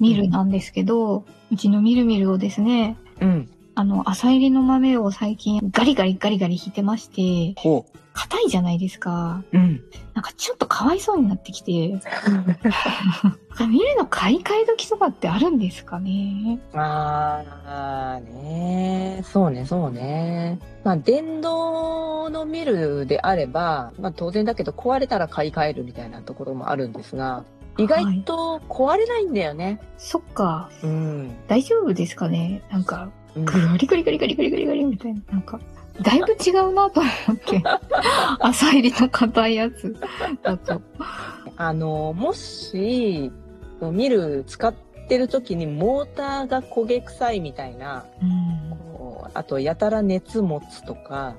ミルなんですけど、うちのミルミルをですねうん。あの、朝入りの豆を最近ガリガリガリガリ引いてまして、ほ硬いじゃないですか。う。うん。なんかちょっとかわいそうになってきて、ミルの買い替え時とかってあるんですかね？あーねそうね、そうね。まあ、電動のミルであれば、まあ当然だけど壊れたら買い替えるみたいなところもあるんですが、意外と壊れないんだよね。そっか、うん。大丈夫ですかね？なんか、うんガリガリガリガリガリガリガリみたいな。なんか、だいぶ違うなと思って。朝入りの硬いやつだと。あの、もし、ミル使ってる時にモーターが焦げ臭いみたいな、うん。こうあとやたら熱持つとか、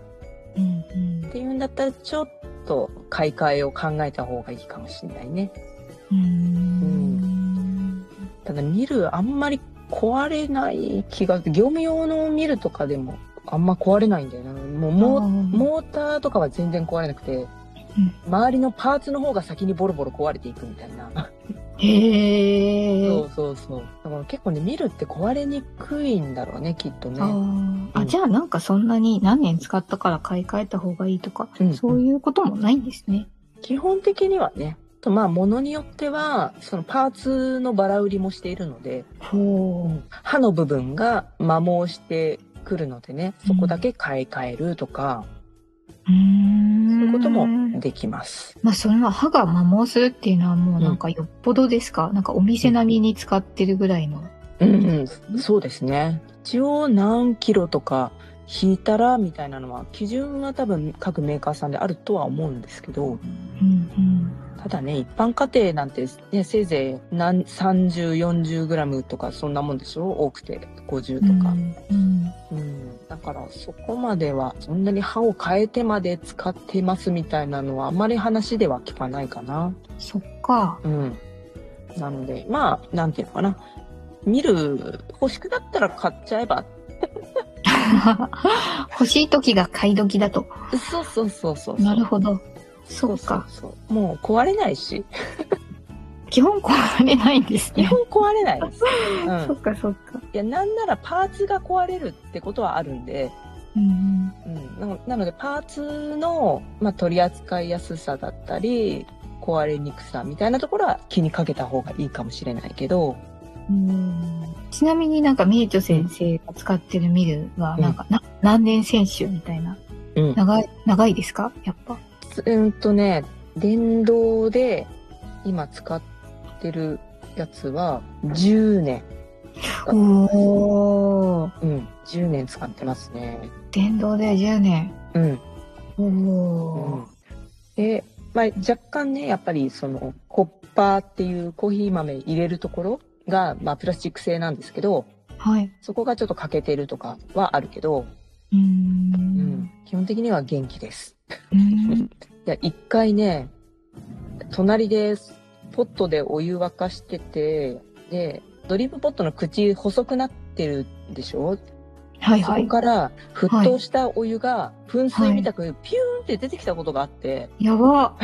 うんうんっていうんだったらちょっと買い替えを考えた方がいいかもしれないね。うーん。ただミルあんまり壊れない気が、業務用のミルとかでもあんま壊れないんだよな。もうモモーターとかは全然壊れなくて、周りのパーツの方が先にボロボロ壊れていくみたいな。へえ。そうそうそう。だから結構ね、ミルって壊れにくいんだろうね、きっとね。あうんじゃあなんかそんなに何年使ったから買い替えた方がいいとか、うんそういうこともないんですね。基本的にはね。とまあ、ものによっては、そのパーツのバラ売りもしているので、ほう。刃の部分が摩耗してくるのでね、そこだけ買い替えるとか、うーん。そういうこともできます。まあそれは歯が摩耗するっていうのはもうなんかよっぽどですか、なんかお店並みに使ってるぐらいの。うんうん、そうですね。一応何キロとか引いたらみたいなのは、基準は多分各メーカーさんであるとは思うんですけど、うんただね、一般家庭なんて、ね、せいぜい何30、40グラムとかそんなもんでしょ？多くて50うん。とか。うんうんうん、だからそこまではそんなに歯を変えてまで使ってますみたいなのはあまり話では聞かないかな。そっか。うん。なので、まあ、なんていうのかな。見る、欲しくなったら買っちゃえば。欲しい時が買い時だと。そうそうそうそう。なるほど。そそううか。そう。もう壊れないし。基本壊れないんですね。基本壊れないです。うん。そっかそっか。いや、なんならパーツが壊れるってことはあるんで、うんうん、なのでパーツの、まあ、取り扱いやすさだったり壊れにくさみたいなところは気にかけた方がいいかもしれないけどうん。うんちなみになんか、みえちょ先生が使ってるミルは、なんか、な何年選手みたいな。うん長い、長いですか？やっぱ。うんとね電動で今使ってるやつは10年おー。うん10年使ってますね電動で10年。うん、おうんー。で、まあ、若干ねやっぱりそのコッパーっていうコーヒー豆入れるところが、まあ、プラスチック製なんですけどはい。そこがちょっと欠けてるとかはあるけど、うー。うんん、基本的には元気です。うん。いや、一回ね、隣でポットでお湯沸かしてて、で、ドリップポットの口細くなってるでしょ？そこはいはい。から沸騰したお湯が噴水みたくピューンって出てきたことがあって、やば。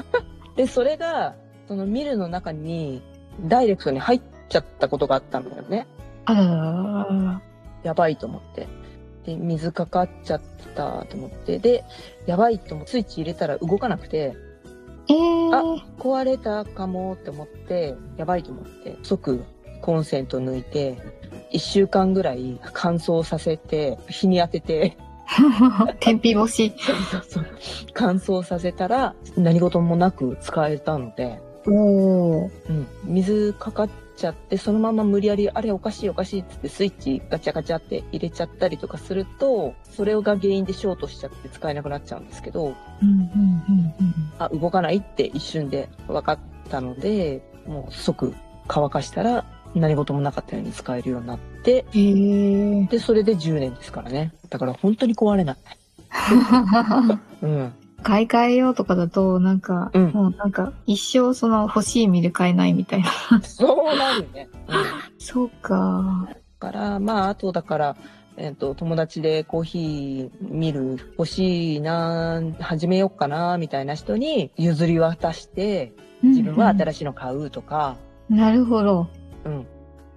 で、それが、そのミルの中にダイレクトに入っちゃったことがあったんだよね。あら。やばいと思って。で、水かかっちゃったと思って。で、やばいと思って、スイッチ入れたら動かなくて、えー。壊れたかもって思って、やばいと思って、即コンセント抜いて、一週間ぐらい乾燥させて、日に当てて、天日干し。そうそう。乾燥させたら何事もなく使えたので、おお。うん、水かかっちゃって、そのまま無理やり、あれおかしいおかしいっつってスイッチガチャガチャって入れちゃったりとかすると、それが原因でショートしちゃって使えなくなっちゃうんですけど、うんうんうんあ、動かないって一瞬で分かったので、もう即乾かしたら何事もなかったように使えるようになって。で、それで10年ですからね。だから本当に壊れない。うん。買い替えようとかだと、なんか、うんもうなんか、一生その欲しいミル買えないみたいな。そうなるね。うん。そうか。だから、まあ、あとだから、えっ、と、友達でコーヒー見る欲しいな、始めようかな、みたいな人に譲り渡して、自分は新しいの買うとか、い。なるほど。うん。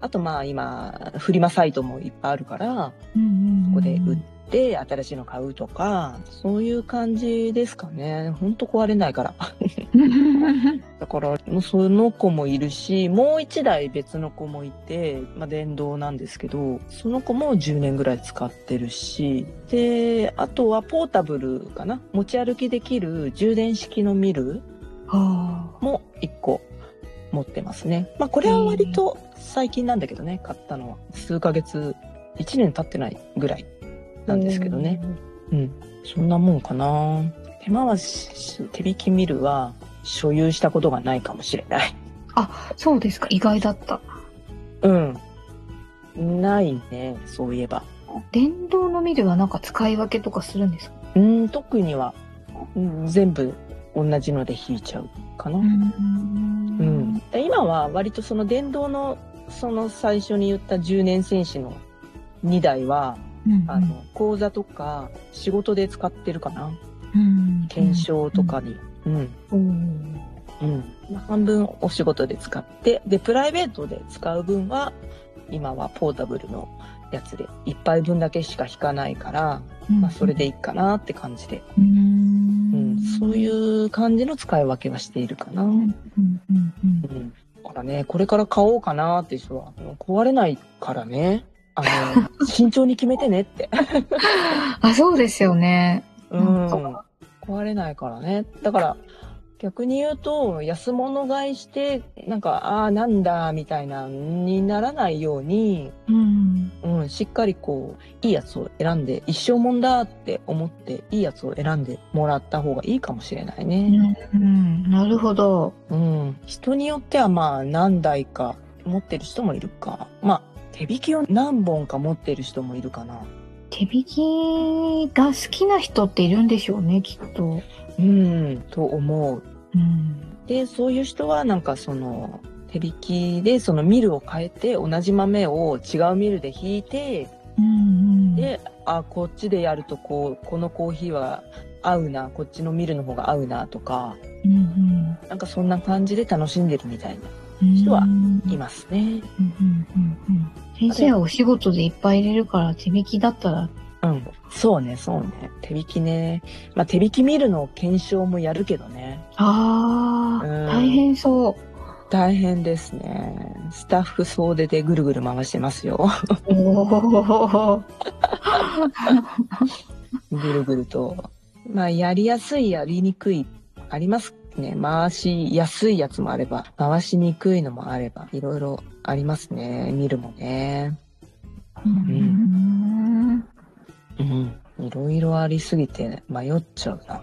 あとまあ今、フリマサイトもいっぱいあるから、うんうんうんここで売って新しいの買うとか、そういう感じですかね。ほんと壊れないから。だから、その子もいるし、もう一台別の子もいて、まあ電動なんですけど、その子も10年ぐらい使ってるし、で、あとはポータブルかな持ち歩きできる充電式のミルはも1個持ってますね。まあこれは割と最近なんだけどね、買ったのは。数ヶ月、1年経ってないぐらいあ。なんですけどね。うん。そんなもんかな。手回し、手引きミルは所有したことがないかもしれない。そうですか。意外だった。うん。ないね、そういえば。電動のミルはなんか使い分けとかするんですか？うん、特には、うん全部同じので引いちゃうかな。んうん。で今は割とその電動の、その最初に言った10年戦士の2台は、うんあの、講座とか仕事で使ってるかな。うん検証とかに。うん。うんうん。まあ半分お仕事で使って、で、プライベートで使う分は、今はポータブルのやつで、一杯分だけしか引かないから、まあ、それでいいかなって感じで。ううん。んそういう感じの使い分けはしているかな。ううん。んうんうんだからね、これから買おうかなって人は、壊れないからね。あの、慎重に決めてねって。あ、そうですよね。うん。壊れないからね。だから、逆に言うと、安物買いして、なんか、ああ、なんだ、みたいな、にならないように、うん。うん、しっかりこう、いいやつを選んで、一生もんだって思って、いいやつを選んでもらった方がいいかもしれないね。うん、なるほど。うん。人によってはまあ、何台か持ってる人もいるか。まあ、手引きを何本か持ってる人もいるかな。手引きが好きな人っているんでしょうね、きっと。うん、と思う。うん。で、そういう人はなんかその、手引きでそのミルを変えて、同じ豆を違うミルで引いて、うんうん、で、あ、こっちでやるとこう、このコーヒーは合うな、こっちのミルの方が合うなとか、うんなんかそんな感じで楽しんでるみたいなうん、人はうんいますね。うんうんうんうん先生はお仕事でいっぱい入れるから手引きだったら、うん。そうね、そうね。手引きね。まあ手引きミルの検証もやるけどね。ああ、うん大変そう。大変ですね。スタッフ総出でぐるぐる回してますよ。おお。ぐるぐると。まあ、やりやすい、やりにくい、ありますね。回しやすいやつもあれば、回しにくいのもあれば、いろいろありますね。見るもね。うん。うん。いろいろありすぎて迷っちゃうな。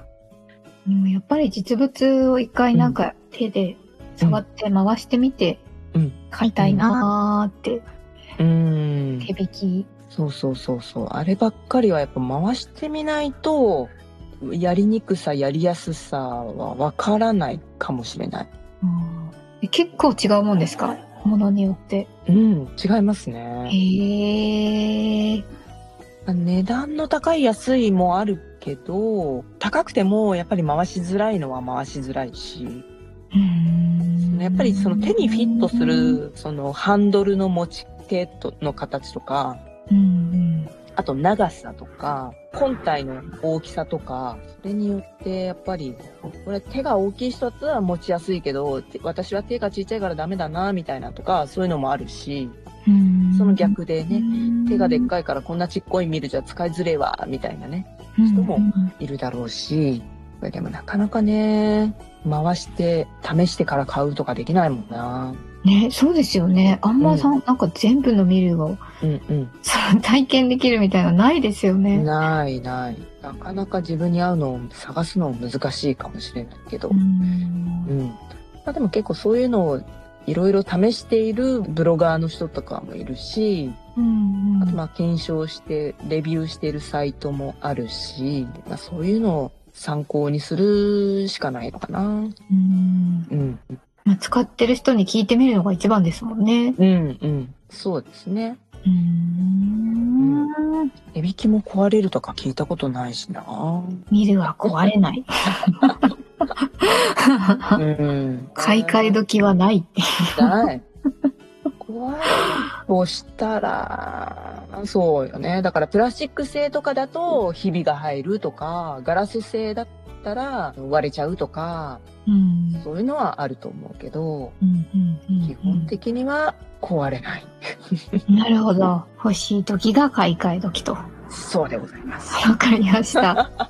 うんやっぱり実物を一回なんか手で触って回してみてうん。買いたいなーって、うん。手引き。そうそうそうそう。あればっかりはやっぱ回してみないと、やりにくさ、やりやすさはわからないかもしれない。うんえ結構違うもんですか？ものによって。うん、違いますね。へえ。値段の高い安いもあるけど、高くてもやっぱり回しづらいのは回しづらいし、うん。やっぱりその手にフィットする、そのハンドルの持ち手との形とか、うんあと長さとか、本体の大きさとか、それによってやっぱり、これ手が大きい人だったら持ちやすいけど、私は手がちっちゃいからダメだな、みたいなとか、そういうのもあるし、その逆でね、手がでっかいからこんなちっこいミルじゃ使いづれえわ、みたいなね、人もいるだろうし、でもなかなかね、回して、試してから買うとかできないもんな。ね、そうですよね。あんまさん、なんか全部のミルをうんうん。その体験できるみたいなのないですよね。ないない。なかなか自分に合うのを探すの難しいかもしれないけど。ううんん。まあ、でも結構そういうのをいろいろ試しているブロガーの人とかもいるし、うんあとまあ検証してレビューしているサイトもあるし、まあ、そういうのを参考にするしかないのかな。うんうん。まあ、使ってる人に聞いてみるのが一番ですもんね。うんうん。そうですね。うん。値引きも壊れるとか聞いたことないしな。ミルは壊れない。うん。買い替え時はないって。ない。怖いとしたら、そうよね。だからプラスチック製とかだとひびが入るとか、ガラス製だったら割れちゃうとか、うんそういうのはあると思うけど、うんうんうん基本的には壊れない。なるほど。欲しい時が買い替え時と。わそうでございます。かりました。